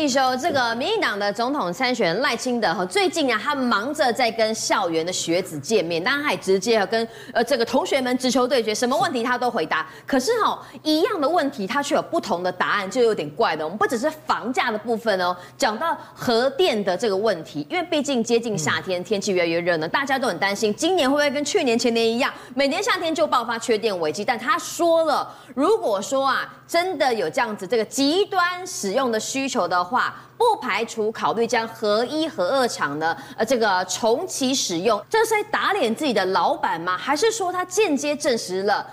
一说这个民进党的总统参选赖清德哈，最近啊，他忙着在跟校园的学子见面，当然还直接跟呃这个同学们直球对决，什么问题他都回答。可是哈，一样的问题他却有不同的答案，就有点怪的。我们不只是房价的部分哦，讲到核电的这个问题，因为毕竟接近夏天，天气越来越热呢，大家都很担心今年会不会跟去年前年一样，每年夏天就爆发缺电危机。但他说了，如果说啊，真的有这样子这个极端使用的需求的话，不排除考虑将核一、核二厂呢，呃，这个重启使用，这是在打脸自己的老板吗？还是说他间接证实了，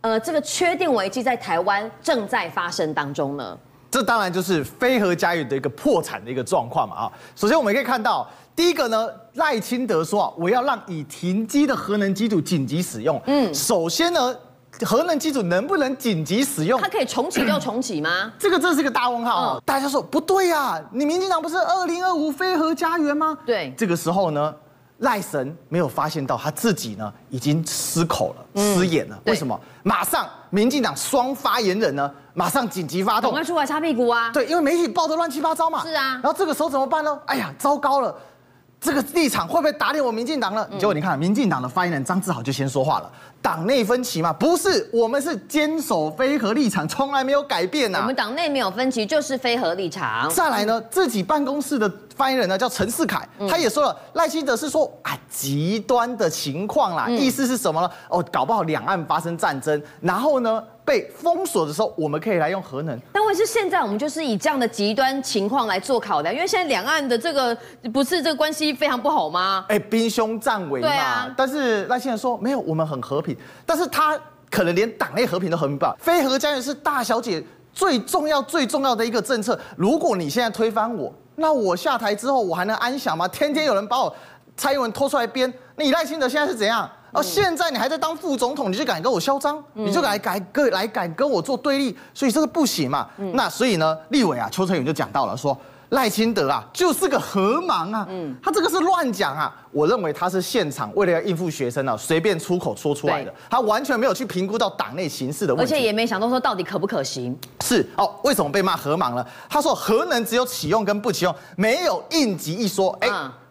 呃，这个缺电危机在台湾正在发生当中呢？这当然就是非核家园的一个破产的一个状况嘛啊！首先我们可以看到，第一个呢，赖清德说啊，我要让已停机的核能机组紧急使用。嗯，首先呢。核能机组能不能紧急使用？它可以重启就重启吗？这个这是个大问号。嗯、大家说不对呀、啊，你民进党不是二零二五非核家园吗？对。这个时候呢，赖神没有发现到他自己呢已经失口了、嗯、失言了。为什么？马上民进党双发言人呢，马上紧急发动，赶快出来擦屁股啊！对，因为媒体报的乱七八糟嘛。是啊。然后这个时候怎么办呢？哎呀，糟糕了。这个立场会不会打脸我民进党呢？结果你看，民进党的发言人张志豪就先说话了：党内分歧嘛，不是，我们是坚守非核立场，从来没有改变呐。我们党内没有分歧，就是非核立场。再来呢，自己办公室的发言人呢叫陈世凯，他也说了，赖清德是说啊极端的情况啦，意思是什么呢？哦，搞不好两岸发生战争，然后呢？被封锁的时候，我们可以来用核能。但问题是现在我们就是以这样的极端情况来做考量，因为现在两岸的这个不是这个关系非常不好吗？哎，兵凶战危嘛。啊。但是赖清德说没有，我们很和平。但是他可能连党内和平都和平不了。非核家园是大小姐最重要最重要的一个政策。如果你现在推翻我，那我下台之后我还能安详吗？天天有人把我蔡英文拖出来编，你赖清德现在是怎样？哦，现在你还在当副总统，你就敢跟我嚣张，你就敢来敢跟来敢跟我做对立，所以这个不行嘛。那所以呢，立委啊，邱成远就讲到了，说赖清德啊就是个核盲啊，他这个是乱讲啊。我认为他是现场为了要应付学生啊，随便出口说出来的，他完全没有去评估到党内形势的问题，而且也没想到说到底可不可行。是哦，为什么被骂核盲呢？他说核能只有启用跟不启用，没有应急一说。哎。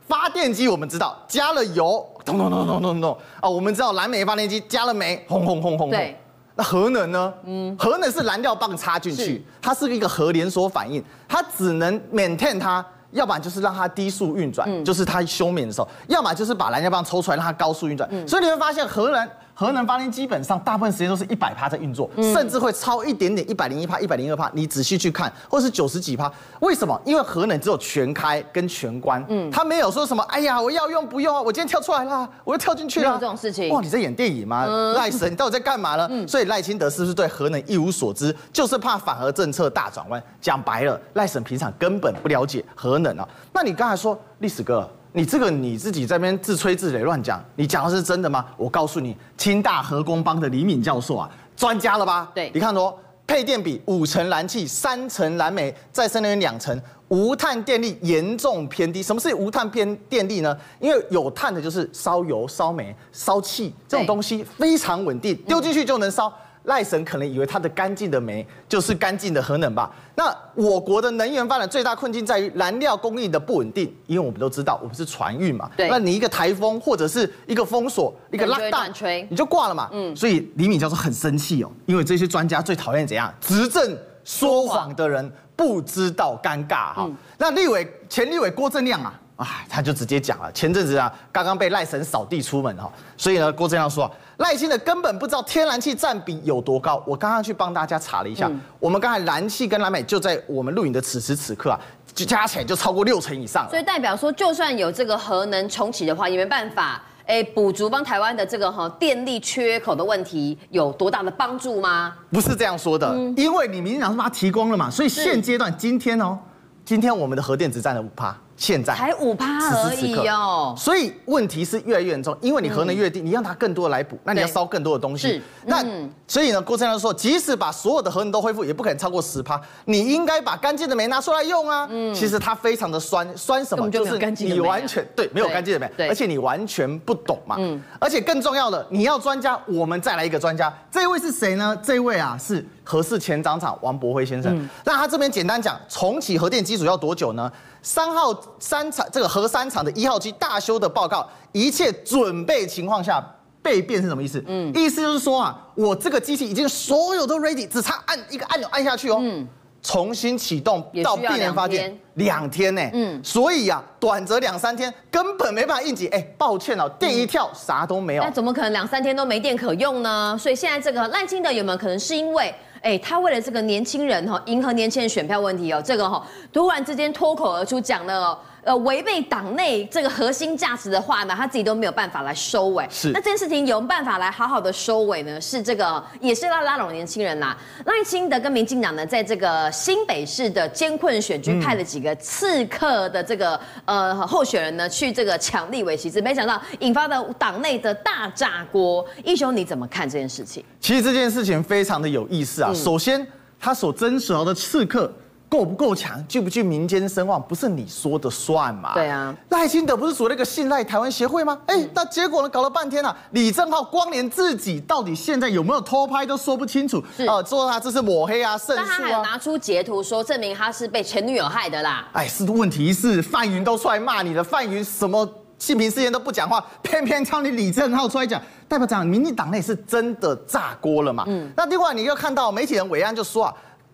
发电机我们知道加了油，咚咚咚咚咚咚啊，我们知道燃煤发电机加了煤，轰轰轰轰轰。那核能呢？嗯，核能是燃料棒插进去，它是一个核连锁反应，它只能 maintain 它，要不然就是让它低速运转，就是它休眠的时候，要么就是把燃料棒抽出来让它高速运转。所以你会发现核能。核能发电基本上大部分时间都是一百趴在运作，甚至会超一点点，一百零一趴、一百零二趴。你仔细去看，或是九十几趴。为什么？因为核能只有全开跟全关，嗯，它没有说什么。哎呀，我要用不用啊？我今天跳出来啦，我又跳进去了。没有这种事情。哇，你在演电影吗？赖神，你到底在干嘛呢？所以赖清德是不是对核能一无所知？就是怕反核政策大转弯。讲白了，赖神平常根本不了解核能啊。那你刚才说历史哥。你这个你自己在那边自吹自擂乱讲，你讲的是真的吗？我告诉你，清大核工帮的李敏教授啊，专家了吧？对，你看哦，配电比五成燃气，三成燃煤，再生能源两成，无碳电力严重偏低。什么是无碳偏电力呢？因为有碳的就是烧油、烧煤、烧气这种东西非常稳定，丢进去就能烧。赖神可能以为他的干净的煤就是干净的核能吧？那我国的能源发展最大困境在于燃料供应的不稳定，因为我们都知道我们是船运嘛。对。那你一个台风或者是一个封锁，一个拉大，你就挂了嘛。嗯。所以李敏教授很生气哦，因为这些专家最讨厌怎样？执政说谎的人不知道尴尬哈。那立委前立委郭正亮啊。哎，他就直接讲了，前阵子啊，刚刚被赖神扫地出门哈，所以呢，郭正亮说，赖清德根本不知道天然气占比有多高。我刚刚去帮大家查了一下，嗯、我们刚才燃气跟蓝美就在我们录影的此时此刻啊，就加起来就超过六成以上。所以代表说，就算有这个核能重启的话，也没办法哎补足帮台湾的这个哈电力缺口的问题，有多大的帮助吗？不是这样说的，嗯、因为你民进党是把它提供了嘛，所以现阶段今天哦，今天我们的核电只占了五趴。现在才五趴而已哦，所以问题是越来越严重，因为你核能越低，你让它更多的来补，那你要烧更多的东西。那所以呢，郭先生说，即使把所有的核能都恢复，也不可能超过十趴。你应该把干净的煤拿出来用啊。嗯，其实它非常的酸，酸什么？就是你完全对没有干净的煤，而且你完全不懂嘛。嗯，而且更重要的，你要专家，我们再来一个专家，这位是谁呢？这位啊是核四前长厂王博辉先生。那他这边简单讲，重启核电机组要多久呢？三号三厂这个核三厂的一号机大修的报告，一切准备情况下被变是什么意思？嗯，意思就是说啊，我这个机器已经所有都 ready，只差按一个按钮按下去哦，嗯，重新启动到病人发电两天呢，嗯，所以啊，短则两三天根本没办法应急。哎，抱歉哦，电一跳啥都没有。那怎么可能两三天都没电可用呢？所以现在这个赖清德有没有可能是因为？哎，他为了这个年轻人哈，迎合年轻人选票问题哦，这个哈，突然之间脱口而出讲了。呃，违背党内这个核心价值的话呢，他自己都没有办法来收尾。是，那这件事情有办法来好好的收尾呢？是这个，也是要拉拢年轻人呐。赖清德跟民进党呢，在这个新北市的艰困选区派了几个刺客的这个、嗯、呃候选人呢，去这个抢立委席次，没想到引发的党内的大炸锅。义兄，你怎么看这件事情？其实这件事情非常的有意思啊。嗯、首先，他所争取的刺客。够不够强，具不具民间声望，不是你说的算嘛？对啊，赖清德不是组了一个信赖台湾协会吗？哎、欸，那结果呢？搞了半天啊，李正浩光连自己到底现在有没有偷拍都说不清楚，呃，说他这是抹黑啊，胜诉啊。他还有拿出截图说证明他是被前女友害的啦。哎，是问题是范云都出来骂你了，范云什么性平事件都不讲话，偏偏叫你李正浩出来讲，代表讲民进党内是真的炸锅了嘛？嗯，那另外你又看到媒体人韦安就说啊。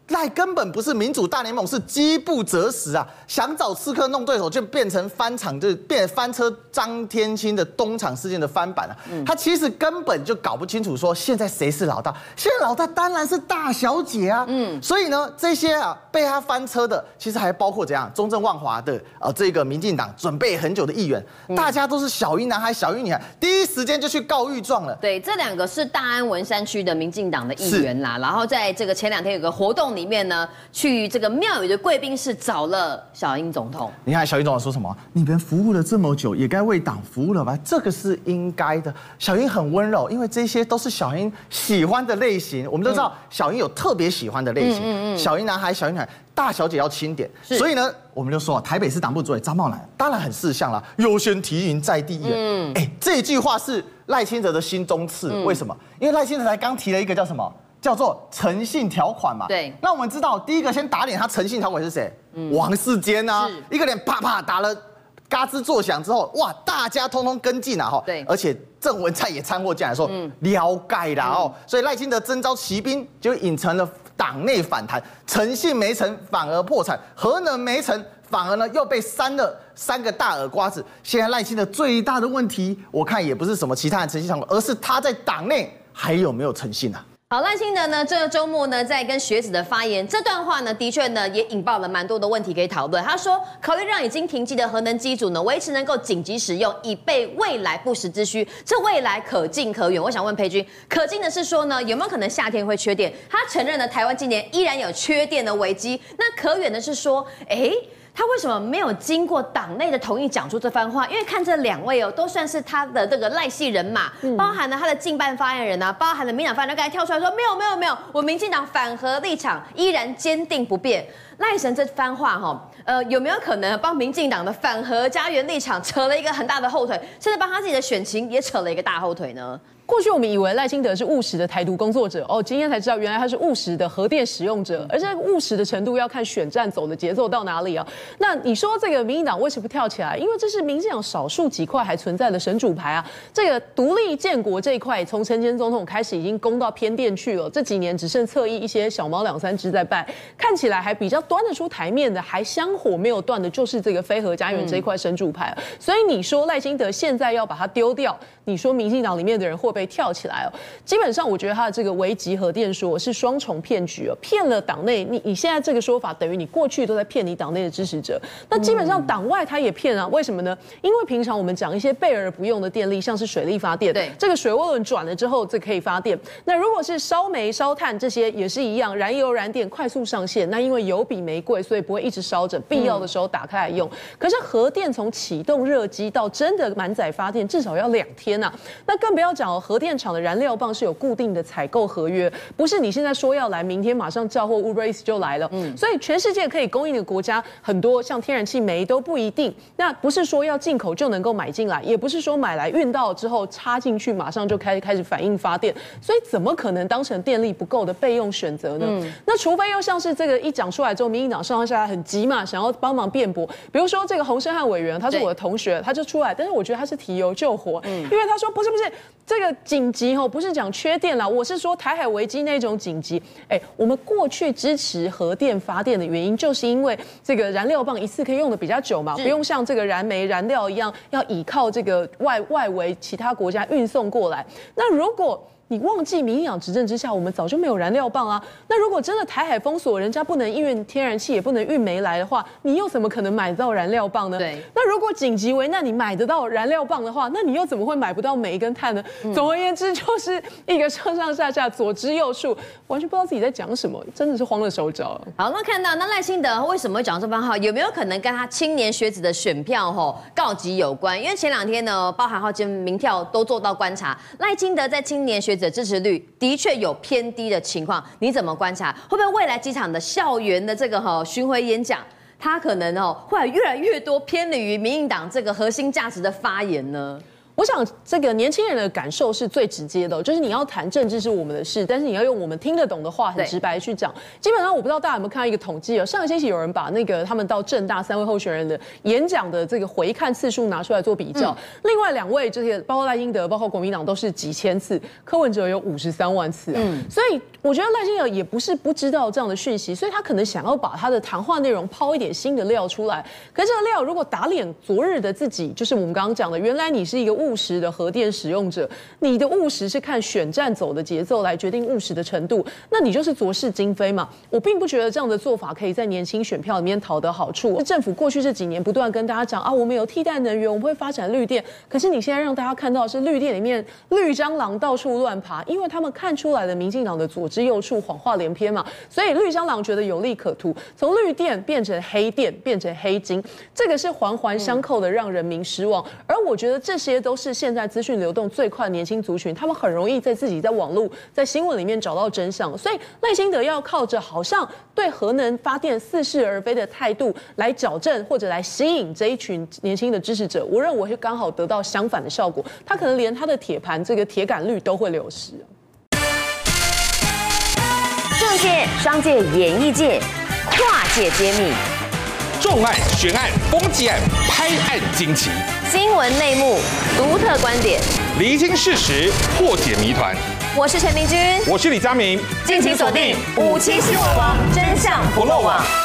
赖根本不是民主大联盟，是饥不择食啊！想找刺客弄对手，就变成翻场，就变翻车张天青的东厂事件的翻版了。他其实根本就搞不清楚，说现在谁是老大？现在老大当然是大小姐啊！嗯，所以呢，这些啊被他翻车的，其实还包括怎样？中正万华的啊，这个民进党准备很久的议员，大家都是小鱼男孩、小鱼女孩，第一时间就去告御状了。对，这两个是大安文山区的民进党的议员啦。然后在这个前两天有个活动。里面呢，去这个庙宇的贵宾室找了小英总统。你看小英总统说什么？你们服务了这么久，也该为党服务了吧？这个是应该的。小英很温柔，因为这些都是小英喜欢的类型。我们都知道，小英有特别喜欢的类型。嗯嗯嗯。小英男孩、小英女孩，大小姐要轻点。所以呢，我们就说，台北市党部主委张茂兰当然很识相了，优先提名在地议员。嗯。哎，这句话是赖清德的心中刺。为什么？因为赖清德才刚提了一个叫什么？叫做诚信条款嘛，对。那我们知道，第一个先打脸他诚信条款是谁？嗯、王世坚啊，一个脸啪啪打了，嘎吱作响之后，哇，大家通通跟进啊，哈。对。而且郑文灿也掺和进来说，嗯，了解啦哦。所以赖清德征召骑兵，就引成了党内反弹，诚信没成反而破产，核能没成反而呢又被扇了三个大耳瓜子。现在赖清德最大的问题，我看也不是什么其他的诚信条款，而是他在党内还有没有诚信啊？好，赖清德呢，这个周末呢，在跟学子的发言，这段话呢，的确呢，也引爆了蛮多的问题可以讨论。他说，考虑让已经停机的核能机组呢，维持能够紧急使用，以备未来不时之需。这未来可近可远。我想问佩君，可近的是说呢，有没有可能夏天会缺电？他承认了台湾今年依然有缺电的危机。那可远的是说，哎。他为什么没有经过党内的同意讲出这番话？因为看这两位哦，都算是他的这个赖系人马，包含了他的近办发言人啊，包含了民党发言人，刚才跳出来说没有没有没有，我民进党反核立场依然坚定不变。赖神这番话哈，呃，有没有可能帮民进党的反核家园立场扯了一个很大的后腿，甚至帮他自己的选情也扯了一个大后腿呢？过去我们以为赖清德是务实的台独工作者哦，今天才知道原来他是务实的核电使用者，而这务实的程度要看选战走的节奏到哪里啊。那你说这个民进党为什么不跳起来？因为这是民进党少数几块还存在的神主牌啊。这个独立建国这一块，从陈前总统开始已经攻到偏殿去了，这几年只剩侧翼一些小猫两三只在拜，看起来还比较端得出台面的，还香火没有断的，就是这个飞核家园这一块神主牌。所以你说赖清德现在要把它丢掉，你说民进党里面的人会？不会跳起来哦，基本上我觉得他的这个危急核电说是双重骗局哦，骗了党内你你现在这个说法等于你过去都在骗你党内的支持者，那基本上党外他也骗啊，为什么呢？因为平常我们讲一些备而不用的电力，像是水力发电，对，这个水涡轮转了之后这可以发电，那如果是烧煤烧炭这些也是一样，燃油燃电快速上线，那因为油比比煤贵，所以不会一直烧着，必要的时候打开来用。可是核电从启动热机到真的满载发电，至少要两天呐。那更不要讲核电厂的燃料棒是有固定的采购合约，不是你现在说要来，明天马上叫货 Uber Eats 就来了。嗯，所以全世界可以供应的国家很多，像天然气、煤都不一定。那不是说要进口就能够买进来，也不是说买来运到之后插进去马上就开开始反应发电，所以怎么可能当成电力不够的备用选择呢？嗯，那除非又像是这个一讲出来之后，民进党上上下下很急嘛，想要帮忙辩驳。比如说这个洪申汉委员，他是我的同学，他就出来，但是我觉得他是提油救火，嗯，因为他说不是不是这个紧急哦，不是讲缺电了，我是说台海危机那种紧急。哎，我们过去支持核电发电的原因，就是因为这个燃料棒一次可以用的比较久嘛，不用像这个燃煤燃料一样要依靠这个外外围其他国家运送过来。那如果你忘记民进党执政之下，我们早就没有燃料棒啊。那如果真的台海封锁，人家不能运天然气，也不能运煤来的话，你又怎么可能买得到燃料棒呢？对。那如果紧急危难，你买得到燃料棒的话，那你又怎么会买不到煤跟碳呢？嗯、总而言之，就是一个上上下下左支右绌，完全不知道自己在讲什么，真的是慌了手脚。好，那看到那赖清德为什么会讲这番话？有没有可能跟他青年学子的选票吼告急有关？因为前两天呢，包含好几民调都做到观察，赖清德在青年学子的支持率。的确有偏低的情况，你怎么观察？会不会未来几场的校园的这个哈巡回演讲，他可能哦会越来越多偏离于民进党这个核心价值的发言呢？我想，这个年轻人的感受是最直接的，就是你要谈政治是我们的事，但是你要用我们听得懂的话，很直白去讲。基本上，我不知道大家有没有看到一个统计啊？上个星期有人把那个他们到政大三位候选人的演讲的这个回看次数拿出来做比较，另外两位这些包括赖英德，包括国民党都是几千次，柯文哲有五十三万次啊。所以我觉得赖清德也不是不知道这样的讯息，所以他可能想要把他的谈话内容抛一点新的料出来。可是这个料如果打脸昨日的自己，就是我们刚刚讲的，原来你是一个。务实的核电使用者，你的务实是看选战走的节奏来决定务实的程度，那你就是昨是今非嘛。我并不觉得这样的做法可以在年轻选票里面讨得好处。政府过去这几年不断跟大家讲啊，我们有替代能源，我们会发展绿电。可是你现在让大家看到的是绿电里面绿蟑螂到处乱爬，因为他们看出来了民进党的左支右绌、谎话连篇嘛。所以绿蟑螂觉得有利可图，从绿电变成黑电，变成黑金，这个是环环相扣的，让人民失望。而我觉得这些都。都是现在资讯流动最快的年轻族群，他们很容易在自己在网络、在新闻里面找到真相，所以赖清德要靠着好像对核能发电似是而非的态度来矫正或者来吸引这一群年轻的支持者，我认为会刚好得到相反的效果，他可能连他的铁盘这个铁杆率都会流失。政界、商界、演艺界跨界揭秘，重案、悬案、攻击案、拍案惊奇。新闻内幕，独特观点，厘清事实，破解谜团。我是陈明君，我是李佳明，敬请锁定《五七新闻网》，真相不漏网。